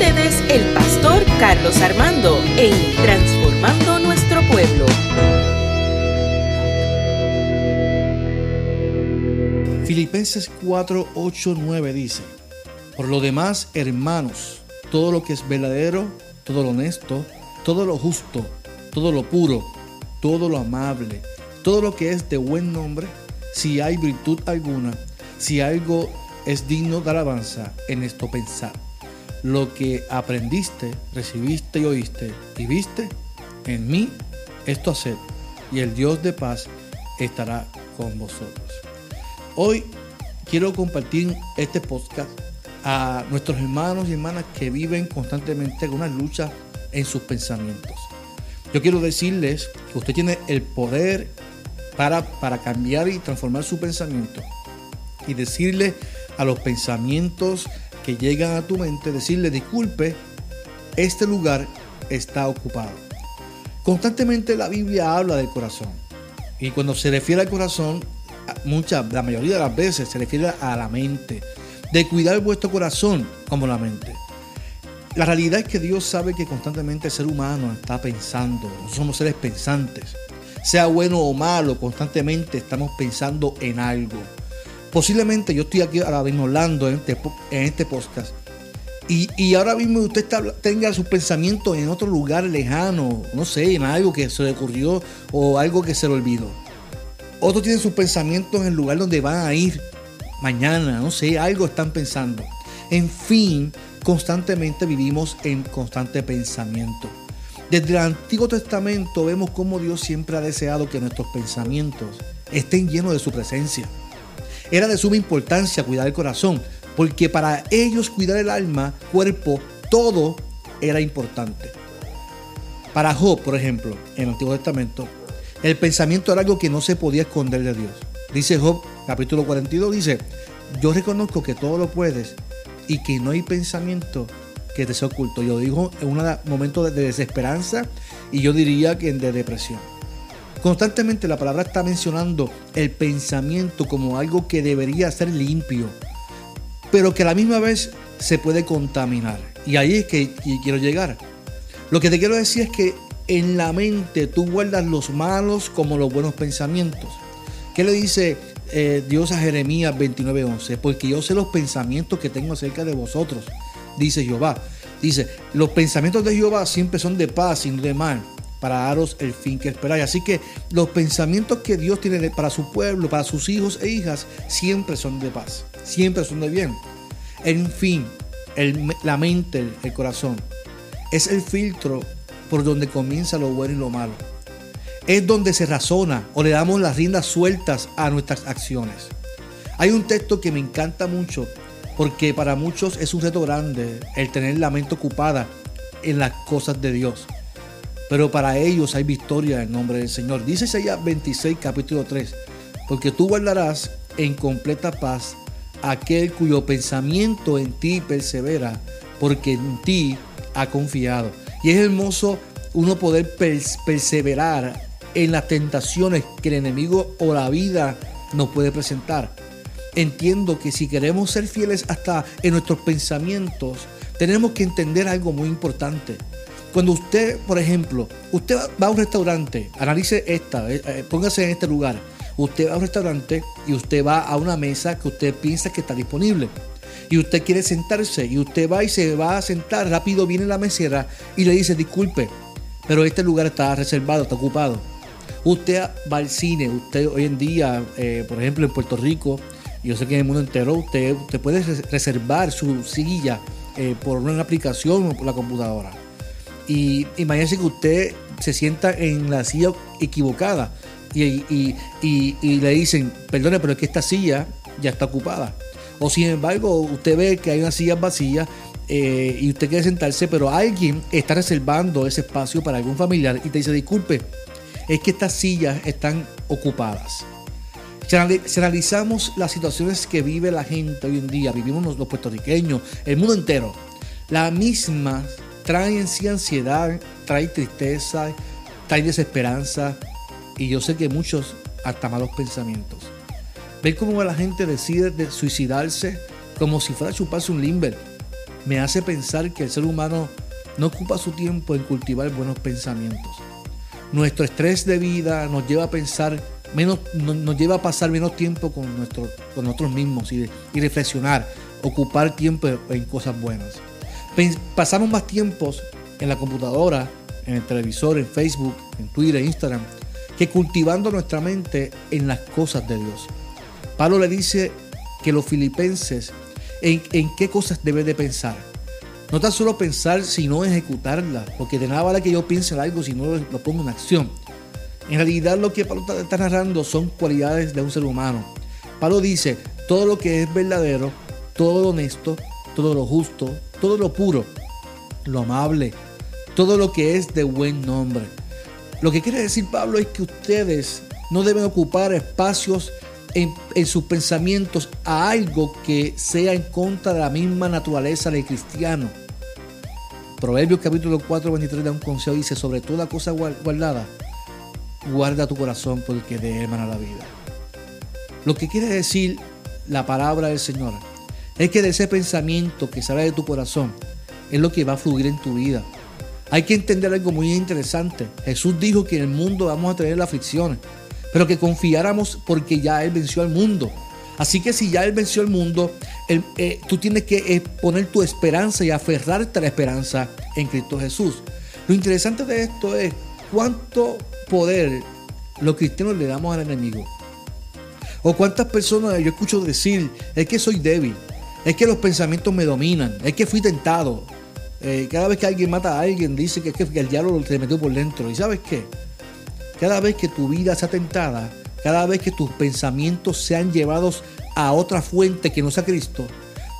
ustedes el pastor Carlos Armando en Transformando Nuestro Pueblo. Filipenses 4, 8, 9 dice, Por lo demás, hermanos, todo lo que es verdadero, todo lo honesto, todo lo justo, todo lo puro, todo lo amable, todo lo que es de buen nombre, si hay virtud alguna, si algo es digno de alabanza, en esto pensar. Lo que aprendiste, recibiste y oíste y viste, en mí, esto haced, y el Dios de paz estará con vosotros. Hoy quiero compartir este podcast a nuestros hermanos y hermanas que viven constantemente con una lucha en sus pensamientos. Yo quiero decirles que usted tiene el poder para, para cambiar y transformar su pensamiento y decirle a los pensamientos que llegan a tu mente, decirle, disculpe, este lugar está ocupado. Constantemente la Biblia habla del corazón. Y cuando se refiere al corazón, mucha, la mayoría de las veces se refiere a la mente. De cuidar vuestro corazón como la mente. La realidad es que Dios sabe que constantemente el ser humano está pensando. Somos seres pensantes. Sea bueno o malo, constantemente estamos pensando en algo. Posiblemente yo estoy aquí ahora mismo hablando en este, en este podcast. Y, ahora mismo usted tenga sus pensamientos en otro lugar lejano, no sé, en algo que se le ocurrió o algo que se le olvidó. Otros tienen sus pensamientos en el lugar donde van a ir mañana, no sé, algo están pensando. En fin, constantemente vivimos en constante pensamiento. Desde el Antiguo Testamento vemos cómo Dios siempre ha deseado que nuestros pensamientos estén llenos de su presencia. Era de suma importancia cuidar el corazón, porque para ellos cuidar el alma, cuerpo, todo era importante. Para Job, por ejemplo, en el Antiguo Testamento, el pensamiento era algo que no se podía esconder de Dios. Dice Job, capítulo 42, dice, yo reconozco que todo lo puedes y que no hay pensamiento que te sea oculto. Yo digo en un momento de desesperanza y yo diría que de depresión. Constantemente la palabra está mencionando el pensamiento como algo que debería ser limpio, pero que a la misma vez se puede contaminar. Y ahí es que quiero llegar. Lo que te quiero decir es que en la mente tú guardas los malos como los buenos pensamientos. ¿Qué le dice eh, Dios a Jeremías 29:11? Porque yo sé los pensamientos que tengo acerca de vosotros, dice Jehová. Dice, los pensamientos de Jehová siempre son de paz y no de mal, para daros el fin que esperáis. Así que los pensamientos que Dios tiene para su pueblo, para sus hijos e hijas, siempre son de paz, siempre son de bien. En fin, la mente, el corazón, es el filtro por donde comienza lo bueno y lo malo. Es donde se razona o le damos las riendas sueltas a nuestras acciones. Hay un texto que me encanta mucho porque para muchos es un reto grande el tener la mente ocupada en las cosas de Dios pero para ellos hay victoria en nombre del Señor. Dice Isaías 26, capítulo 3, porque tú guardarás en completa paz aquel cuyo pensamiento en ti persevera, porque en ti ha confiado. Y es hermoso uno poder perseverar en las tentaciones que el enemigo o la vida nos puede presentar. Entiendo que si queremos ser fieles hasta en nuestros pensamientos, tenemos que entender algo muy importante. Cuando usted, por ejemplo, usted va a un restaurante, analice esta, eh, eh, póngase en este lugar. Usted va a un restaurante y usted va a una mesa que usted piensa que está disponible. Y usted quiere sentarse y usted va y se va a sentar. Rápido viene la mesera y le dice, disculpe, pero este lugar está reservado, está ocupado. Usted va al cine, usted hoy en día, eh, por ejemplo, en Puerto Rico, yo sé que en el mundo entero, usted, usted puede reservar su silla por una aplicación o por la computadora. Y imagínese que usted se sienta en la silla equivocada y, le dicen, perdone, pero es que esta silla ya está ocupada. O sin embargo, usted ve que hay una silla vacía eh, y usted quiere sentarse, pero alguien está reservando ese espacio para algún familiar y te dice, disculpe, es que estas sillas están ocupadas. Si analizamos las situaciones que vive la gente hoy en día, vivimos los puertorriqueños, el mundo entero, la misma trae en sí ansiedad, trae tristeza, trae desesperanza y yo sé que muchos hasta malos pensamientos. Ver cómo la gente decide de suicidarse como si fuera a chuparse un limber. me hace pensar que el ser humano no ocupa su tiempo en cultivar buenos pensamientos. Nuestro estrés de vida nos lleva a pensar menos, nos lleva a pasar menos tiempo con, nosotros mismos y reflexionar, ocupar tiempo en cosas buenas. Pasamos más tiempos en la computadora, en el televisor, en Facebook, en Twitter, Instagram, que cultivando nuestra mente en las cosas de Dios. Pablo le dice que los filipenses en, en qué cosas debe de pensar. No tan solo pensar, sino ejecutarla, porque de nada vale que yo piense en algo si no lo pongo en acción. En realidad lo que Pablo está narrando son cualidades de un ser humano. Pablo dice, todo lo que es verdadero, todo lo honesto, todo lo justo, todo lo puro, lo amable, todo lo que es de buen nombre. Lo que quiere decir Pablo es que ustedes no deben ocupar espacios en, sus pensamientos a algo que sea en contra de la misma naturaleza del cristiano. Proverbios capítulo 4, 23 da un consejo, dice, sobre toda cosa guardada, guarda tu corazón porque de él emana la vida. Lo que quiere decir la palabra del Señor es que de ese pensamiento que sale de tu corazón es lo que va a fluir en tu vida. Hay que entender algo muy interesante. Jesús dijo que en el mundo vamos a tener la aflicciones, pero que confiáramos porque ya Él venció al mundo. Así que si ya Él venció al mundo, eh, tú tienes que eh, poner tu esperanza y aferrarte a la esperanza en Cristo Jesús. Lo interesante de esto es cuánto poder los cristianos le damos al enemigo. O cuántas personas yo escucho decir, es que soy débil, es que los pensamientos me dominan, es que fui tentado. Eh, cada vez que alguien mata a alguien dice que, que el diablo te metió por dentro. ¿Y sabes qué? Cada vez que tu vida sea tentada, cada vez que tus pensamientos sean llevados a otra fuente que no sea Cristo,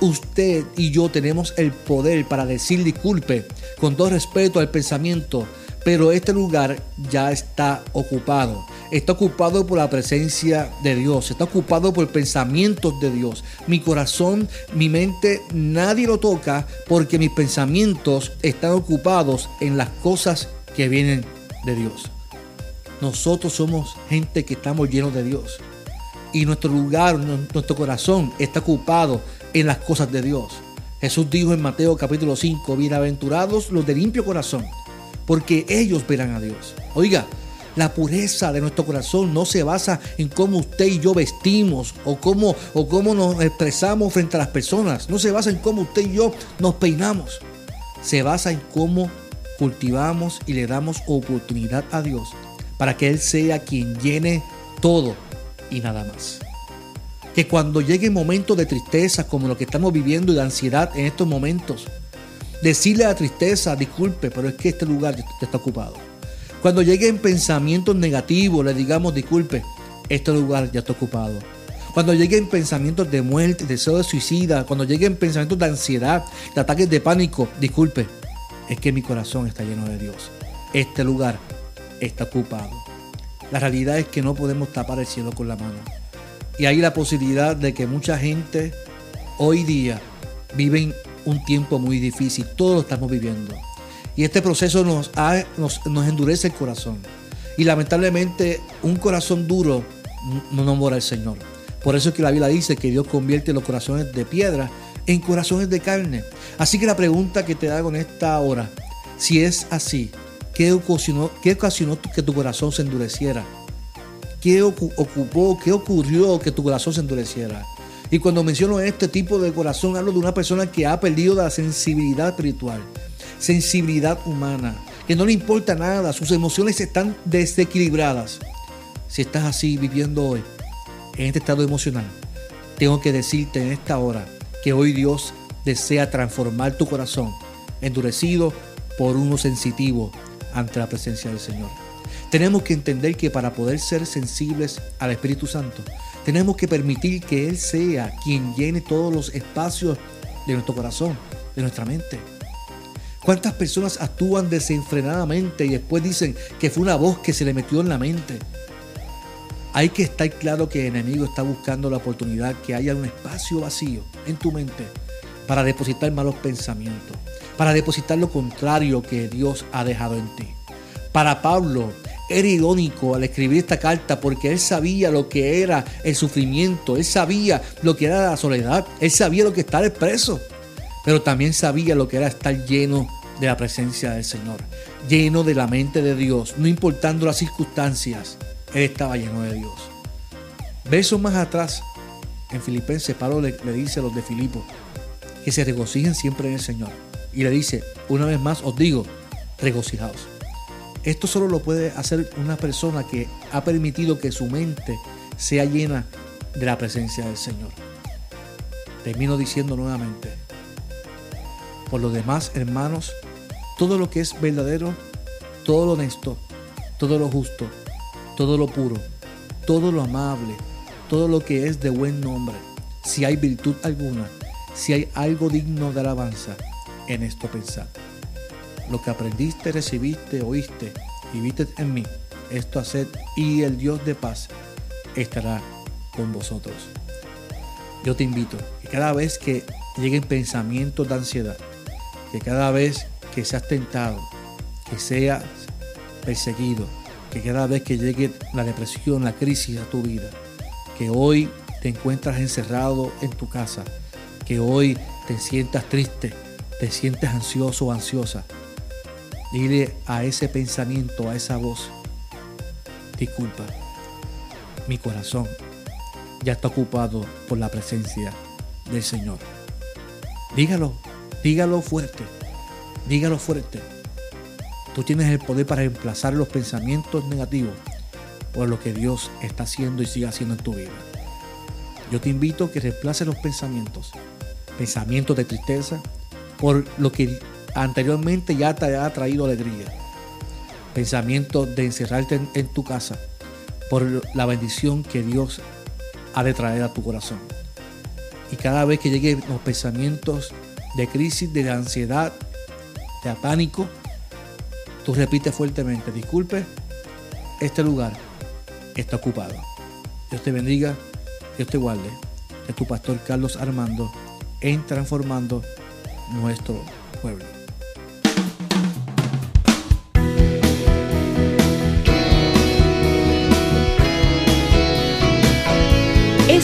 usted y yo tenemos el poder para decir disculpe con todo respeto al pensamiento, pero este lugar ya está ocupado. Está ocupado por la presencia de Dios, está ocupado por pensamientos de Dios. Mi corazón, mi mente, nadie lo toca porque mis pensamientos están ocupados en las cosas que vienen de Dios. Nosotros somos gente que estamos llenos de Dios. Y nuestro lugar, nuestro corazón está ocupado en las cosas de Dios. Jesús dijo en Mateo capítulo 5, bienaventurados los de limpio corazón, porque ellos verán a Dios. Oiga, la pureza de nuestro corazón no se basa en cómo usted y yo vestimos o cómo, o cómo nos expresamos frente a las personas. No se basa en cómo usted y yo nos peinamos. Se basa en cómo cultivamos y le damos oportunidad a Dios para que Él sea quien llene todo y nada más. Que cuando llegue momentos de tristeza como lo que estamos viviendo y de ansiedad en estos momentos, decirle a la tristeza, disculpe, pero es que este lugar está ocupado. Cuando lleguen pensamientos negativos, le digamos, disculpe, este lugar ya está ocupado. Cuando lleguen pensamientos de muerte, deseo de suicida, cuando lleguen pensamientos de ansiedad, de ataques de pánico, disculpe, es que mi corazón está lleno de Dios. Este lugar está ocupado. La realidad es que no podemos tapar el cielo con la mano. Y hay la posibilidad de que mucha gente hoy día vive un tiempo muy difícil. Todos lo estamos viviendo. Y este proceso nos, nos, endurece el corazón. Y lamentablemente un corazón duro no enamora al Señor. Por eso es que la Biblia dice que Dios convierte los corazones de piedra en corazones de carne. Así que la pregunta que te hago en esta hora, si es así, ¿Qué ocasionó, qué ocasionó que tu corazón se endureciera? ¿Qué ocupó, qué ocurrió que tu corazón se endureciera? Y cuando menciono este tipo de corazón, hablo de una persona que ha perdido la sensibilidad espiritual, sensibilidad humana, que no le importa nada, sus emociones están desequilibradas. Si estás así viviendo hoy, en este estado emocional, tengo que decirte en esta hora que hoy Dios desea transformar tu corazón, endurecido por uno sensitivo, ante la presencia del Señor. Tenemos que entender que para poder ser sensibles al Espíritu Santo, tenemos que permitir que Él sea quien llene todos los espacios de nuestro corazón, de nuestra mente. ¿Cuántas personas actúan desenfrenadamente y después dicen que fue una voz que se le metió en la mente? Hay que estar claro que el enemigo está buscando la oportunidad que haya un espacio vacío en tu mente para depositar malos pensamientos, para depositar lo contrario que Dios ha dejado en ti. Para Pablo era irónico al escribir esta carta porque él sabía lo que era el sufrimiento, él sabía lo que era la soledad, él sabía lo que estar preso. pero también sabía lo que era estar lleno de la presencia del Señor, lleno de la mente de Dios, no importando las circunstancias, él estaba lleno de Dios. Versos más atrás, en Filipenses, Pablo le, dice a los de Filipo que se regocijen siempre en el Señor. Y le dice, una vez más os digo, regocijaos. Esto solo lo puede hacer una persona que ha permitido que su mente sea llena de la presencia del Señor. Termino diciendo nuevamente, por lo demás, hermanos, todo lo que es verdadero, todo lo honesto, todo lo justo, todo lo puro, todo lo amable, todo lo que es de buen nombre, si hay virtud alguna, si hay algo digno de alabanza, en esto pensad. Lo que aprendiste, recibiste, oíste y viste en mí, esto haced y el Dios de paz estará con vosotros. Yo te invito que cada vez que lleguen pensamientos de ansiedad, que cada vez que seas tentado, que seas perseguido, que cada vez que llegue la depresión, la crisis a tu vida, que hoy te encuentras encerrado en tu casa, que hoy te sientas triste, te sientes ansioso o ansiosa, dile a ese pensamiento, a esa voz, disculpa, mi corazón ya está ocupado por la presencia del Señor. Dígalo, Dígalo fuerte. Dígalo fuerte. Tú tienes el poder para reemplazar los pensamientos negativos por lo que Dios está haciendo y sigue haciendo en tu vida. Yo te invito a que reemplaces los pensamientos, pensamientos de tristeza, por lo que anteriormente ya te ha traído alegría. Pensamientos de encerrarte en, en tu casa por la bendición que Dios ha de traer a tu corazón. Y cada vez que lleguen los pensamientos de crisis, de ansiedad, de pánico, tú repites fuertemente, disculpe, este lugar está ocupado. Dios te bendiga, Dios te guarde. Es tu pastor Carlos Armando en transformando nuestro pueblo.